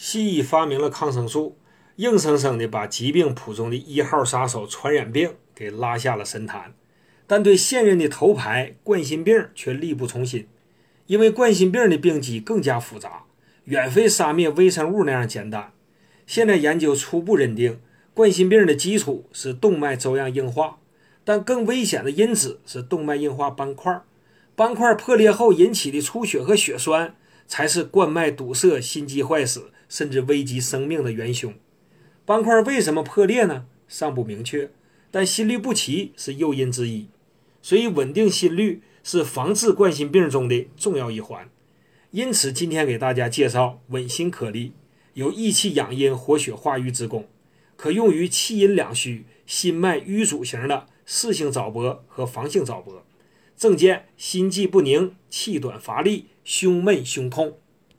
西医发明了抗生素，硬生生地把疾病谱中的一号杀手传染病给拉下了神坛，但对现任的头牌冠心病却力不从心，因为冠心病的病机更加复杂，远非杀灭微生物那样简单。现在研究初步认定，冠心病的基础是动脉粥样硬化，但更危险的因子是动脉硬化斑块，斑块破裂后引起的出血和血栓。才是冠脉堵塞、心肌坏死，甚至危及生命的元凶。斑块为什么破裂呢？尚不明确，但心律不齐是诱因之一。所以，稳定心率是防治冠心病中的重要一环。因此，今天给大家介绍稳心颗粒，有益气养阴、活血化瘀之功，可用于气阴两虚、心脉瘀阻型的室性早搏和房性早搏，症见心悸不宁、气短乏力。胸闷、胸痛。